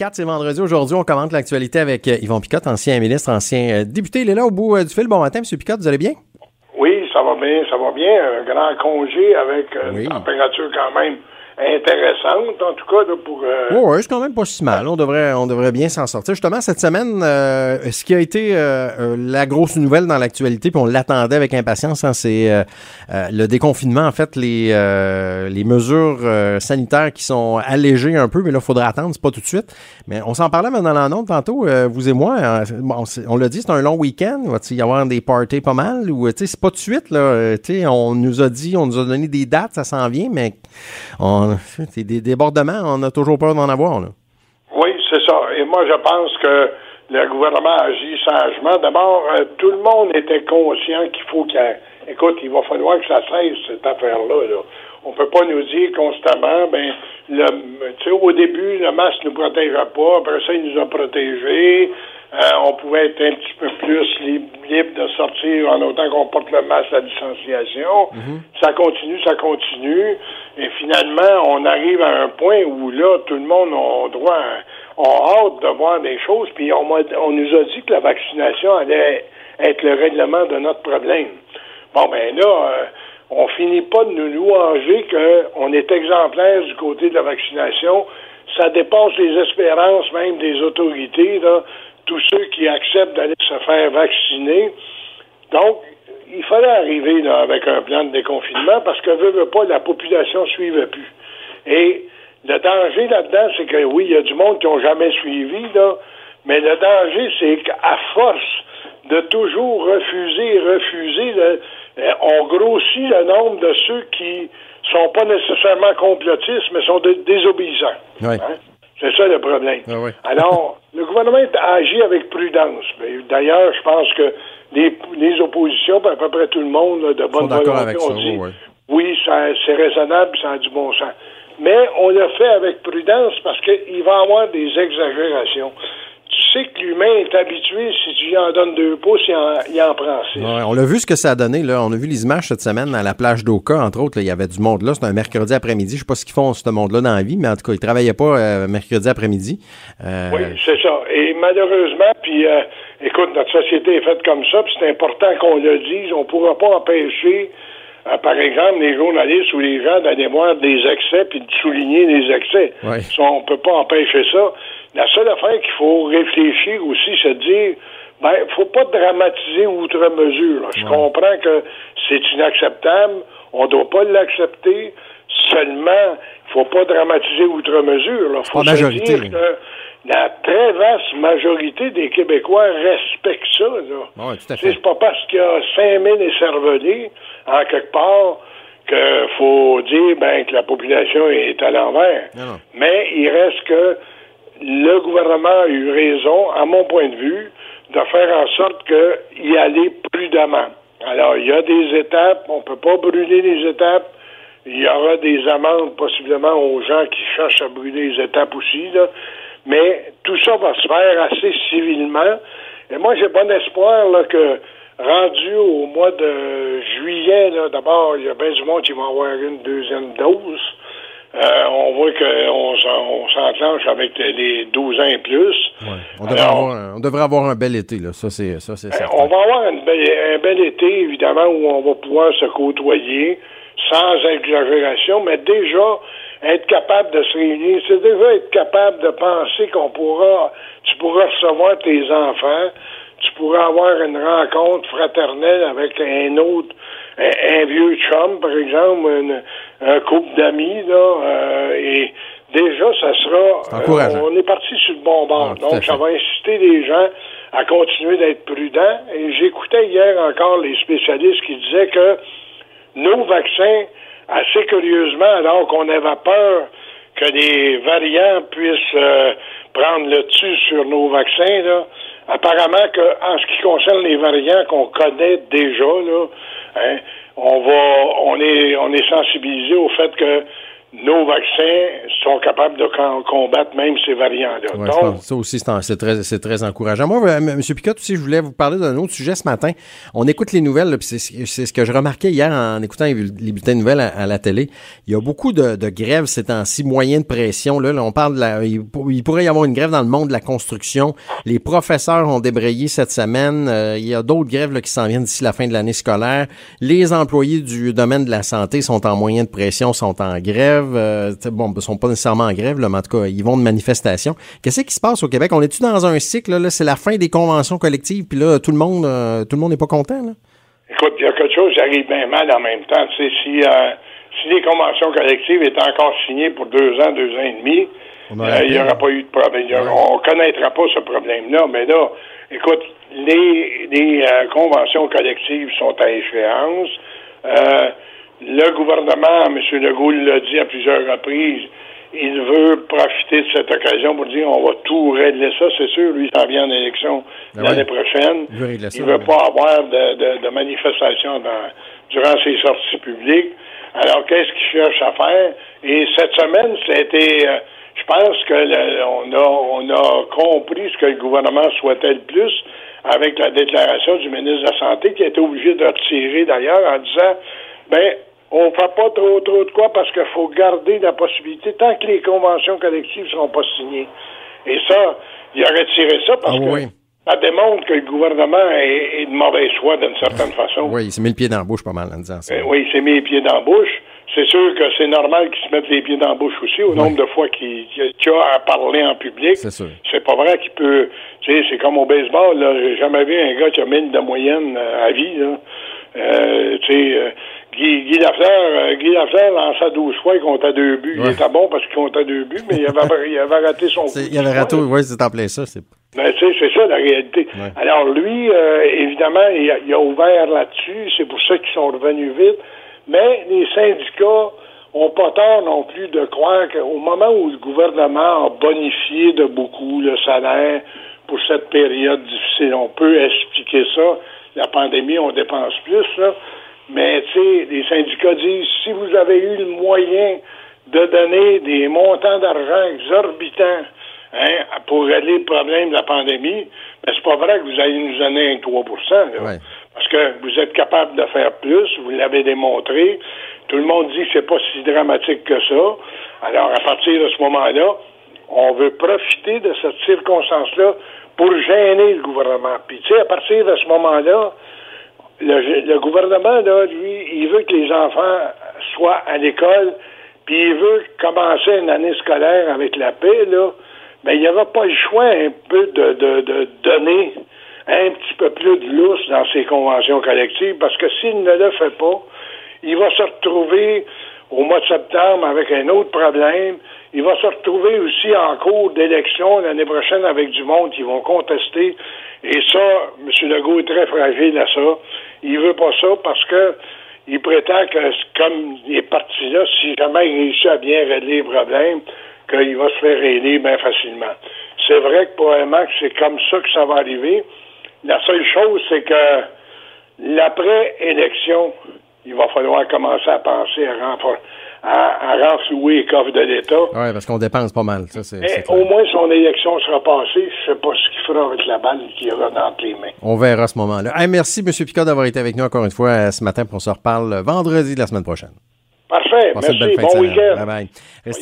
4, c'est vendredi. Aujourd'hui, on commente l'actualité avec euh, Yvon Picotte, ancien ministre, ancien euh, député. Il est là au bout euh, du fil. Bon matin, M. Picotte, vous allez bien? Oui, ça va bien, ça va bien. Un grand congé avec une température quand même intéressante, en tout cas, pour... Euh... Oui, c'est quand même pas si mal. On devrait, on devrait bien s'en sortir. Justement, cette semaine, euh, ce qui a été euh, euh, la grosse nouvelle dans l'actualité, puis on l'attendait avec impatience, hein, c'est euh, le déconfinement. En fait, les, les mesures sanitaires qui sont allégées un peu, mais là, il faudra attendre, c'est pas tout de suite. Mais on s'en parlait maintenant dans l'annonce tantôt, vous et moi. Bon, on l'a dit, c'est un long week-end. Va-t-il y avoir des parties pas mal? Ou, tu sais, c'est pas tout de suite, là. Tu sais, on nous a dit, on nous a donné des dates, ça s'en vient, mais on c'est des débordements, on a toujours peur d'en avoir. Là. Oui, c'est ça. Et moi, je pense que le gouvernement agit sagement. D'abord, euh, tout le monde était conscient qu'il faut qu'il Écoute, il va falloir que ça cesse, cette affaire-là. Là. On peut pas nous dire constamment, ben, le, au début, le masque ne nous protégeait pas, après ça, il nous a protégés. Euh, on pouvait être un petit peu plus libre, de sortir en autant qu'on porte le masque à distanciation. Mhm. Ça continue, ça continue. Et finalement, on arrive à un point où là, tout le monde a droit, on hâte de voir des choses. Puis on, on nous a dit que la vaccination allait être le règlement de notre problème. Bon, ben là, euh, on finit pas de nous louanger qu'on est exemplaire du côté de la vaccination. Ça dépasse les espérances même des autorités. Là tous ceux qui acceptent d'aller se faire vacciner. Donc, il fallait arriver avec un plan de déconfinement parce que, veut, veut pas, la population ne suivait plus. Et le danger là-dedans, c'est que oui, il y a du monde qui n'ont jamais suivi, là, mais le danger, c'est qu'à force de toujours refuser, refuser, euh, on grossit le nombre de ceux qui sont pas nécessairement complotistes, mais sont désobéissants. Hein? C'est ça le problème. Ah Alors, le gouvernement a agi avec prudence. D'ailleurs, je pense que les, les oppositions, à peu près tout le monde de bonne volonté, ont dit oui, c'est raisonnable, ça a du bon sens. Mais on l'a fait avec prudence parce qu'il va y avoir des exagérations sais que l'humain est habitué, si tu lui en donnes deux pouces, il en, il en prend six. on l'a vu ce que ça a donné. Là. On a vu les images cette semaine à la plage d'Oka, entre autres. il y avait du monde là. C'était un mercredi après-midi. Je sais pas ce qu'ils font, ce monde-là, dans la vie, mais en tout cas, ils travaillaient pas euh, mercredi après-midi. Euh, oui, c'est ça. Et malheureusement, puis euh, écoute, notre société est faite comme ça, puis c'est important qu'on le dise. On pourra pas empêcher par exemple, les journalistes ou les gens d'aller voir des excès puis de souligner les excès. on peut pas empêcher ça. La seule affaire qu'il faut réfléchir aussi, c'est de dire, ben, faut pas dramatiser outre mesure. Je comprends que c'est inacceptable, on doit pas l'accepter. Seulement, faut pas dramatiser outre mesure. Là. Faut se dire que la très vaste majorité des Québécois respectent ça. Là. c'est pas parce qu'il y a 5000 écervelés, en quelque part, qu'il faut dire ben, que la population est à l'envers. Mais il reste que le gouvernement a eu raison, à mon point de vue, de faire en sorte qu'il y allait prudemment. Alors, il y a des étapes, on ne peut pas brûler les étapes. Il y aura des amendes possiblement aux gens qui cherchent à brûler les étapes aussi, là. Mais tout ça va se faire assez civilement. Et moi, j'ai bon espoir là, que rendu au mois de juillet, d'abord, il y a bien du monde qui va avoir une deuxième dose. Euh, on voit qu'on on, s'enclenche avec les 12 ans et plus. On, devrait avoir, on, devrait avoir, un bel été, là. Ça, c'est ça, c'est ben, On va avoir un bel été, évidemment, où on va pouvoir se côtoyer sans exagération, mais déjà être capable de se réunir, c'est déjà être capable de penser qu'on pourra, tu pourras recevoir tes enfants, tu pourras avoir une rencontre fraternelle avec un autre un, vieux chum, par exemple, un couple d'amis, là, euh, et déjà, ça sera... Euh, on est parti sur le bon bord. Ah, Donc, ça va inciter les gens à continuer d'être prudents. Et j'écoutais hier encore les spécialistes qui disaient que nos vaccins, assez curieusement, alors qu'on avait peur que les variants puissent euh, prendre le dessus sur nos vaccins, là, apparemment que en ce qui concerne les variants qu'on connaît déjà, là, hein, on va on est on est sensibilisé au fait que nos vaccins sont capables de combattre même ces variants-là. Ouais, Donc, ça aussi, c'est très, c'est très encourageant. Moi, euh, M. Picotte, aussi, je voulais vous parler d'un autre sujet ce matin. On écoute les nouvelles, c'est ce que je remarquais hier en écoutant les bulletins de nouvelles à, la télé. Il y a beaucoup de, de grèves ces temps-ci, moyens de pression. Là, on parle de la, il, pourrait y avoir une grève dans le monde de la construction. Les professeurs ont débrayé cette semaine. Euh, il y a d'autres grèves là, qui s'en viennent d'ici la fin de l'année scolaire. Les employés du domaine de la santé sont en moyen de pression, sont en grève grève. Euh, bon, ils sont pas nécessairement en grève, là, mais en tout cas, ils vont de manifestation. Qu'est-ce qui se passe au Québec? On est-tu dans un cycle? Là, c'est la fin des conventions collectives, puis là, tout le monde euh, tout le monde n'est pas content? Là? Écoute, il y a quelque chose qui arrive bien mal en même temps. Tu sais, si, euh, si les conventions collectives étaient encore signées pour deux ans, deux ans et demi, il n'y aura pas eu de problème. On ne connaîtra pas ce problème-là. Mais là, écoute, les, les conventions collectives sont à échéance. Le gouvernement, M. Legault l'a dit à plusieurs reprises, il veut profiter de cette occasion pour dire on va tout régler ça, c'est sûr, lui, ça vient en élection ben l'année prochaine. Il ne veut, pas avoir de, de, manifestations durant ses sorties publiques. Alors, qu'est-ce qu'il cherche à faire? Et cette semaine, c'était, euh, je pense que on, a, on a compris ce que le gouvernement souhaitait le plus avec la déclaration du ministre de la Santé qui a été obligé de retirer d'ailleurs en disant ben on fait pas trop trop de quoi parce qu'il faut garder la possibilité tant que les conventions collectives ne seront pas signées. Et ça, il a retiré ça parce ah que ça démontre que le gouvernement est, de mauvaise foi d'une certaine façon. Oui, il s'est mis le pied dans la bouche pas mal en disant ça. Eh oui, il s'est mis les pieds dans la bouche. C'est sûr que c'est normal qu'il se mette les pieds dans la bouche aussi, au nombre de fois qu'il a à parler en public. C'est sûr. C'est pas vrai qu'il peut. Tu sais, c'est comme au baseball, là. J'ai jamais vu un gars qui a 1000 de moyenne euh, à vie, là. Euh, tu sais, euh, Guy, Guy Lafleur, euh, Guy Lafleur lança 12 fois, il comptait deux buts. Il était bon parce qu'il comptait deux buts, mais il avait, il avait raté son coup. Il avait raté, oui, c'est en plein ça. Ben, tu sais, c'est ça la réalité. Alors lui, euh, évidemment, il a, il a ouvert là-dessus, c'est pour ça qu'ils sont revenus vite, mais les syndicats ont pas tort non plus de croire qu'au moment où le gouvernement a bonifié de beaucoup le salaire pour cette période difficile, on peut expliquer ça. La pandémie, on dépense plus, là. Mais, tu sais, les syndicats disent, si vous avez eu le moyen de donner des montants d'argent exorbitants hein, pour régler le problème de la pandémie, ben, c'est pas vrai que vous allez nous donner un 3% Parce que vous êtes capable de faire plus, vous l'avez démontré. Tout le monde dit que c'est pas si dramatique que ça. Alors, à partir de ce moment-là, on veut profiter de cette circonstance-là pour gêner le gouvernement. Puis, tu sais, à partir de ce moment-là, le, gouvernement, là, lui, il veut que les enfants soient à l'école, puis il veut commencer une année scolaire avec la paix, là. Ben, il n'y aura pas le choix un peu de, de, de donner un petit peu plus de lousse dans ses conventions collectives, parce que s'il ne le fait pas, il va se retrouver au mois de septembre avec un autre problème. Il va se retrouver aussi en cours d'élection l'année prochaine avec du monde qui vont contester. Et ça, M. Legault est très fragile à ça. Il veut pas ça parce que il prétend que comme il est parti là, si jamais il réussit à bien régler les problèmes, qu'il va se faire régler bien facilement. C'est vrai que probablement que c'est comme ça que ça va arriver. La seule chose, c'est que l'après-élection, il va falloir commencer à penser à renforcer à, à renflouer les coffres de l'État. Oui, parce qu'on dépense pas mal. Ça, Mais au moins, son élection sera passée. Je ne sais pas ce qu'il fera avec la balle qu'il aura dans les mains. On verra à ce moment-là. merci, M. Picard, d'avoir été avec nous encore une fois euh, ce matin pour se reparle vendredi de la semaine prochaine. Parfait. merci. Bon week-end. Bye bye.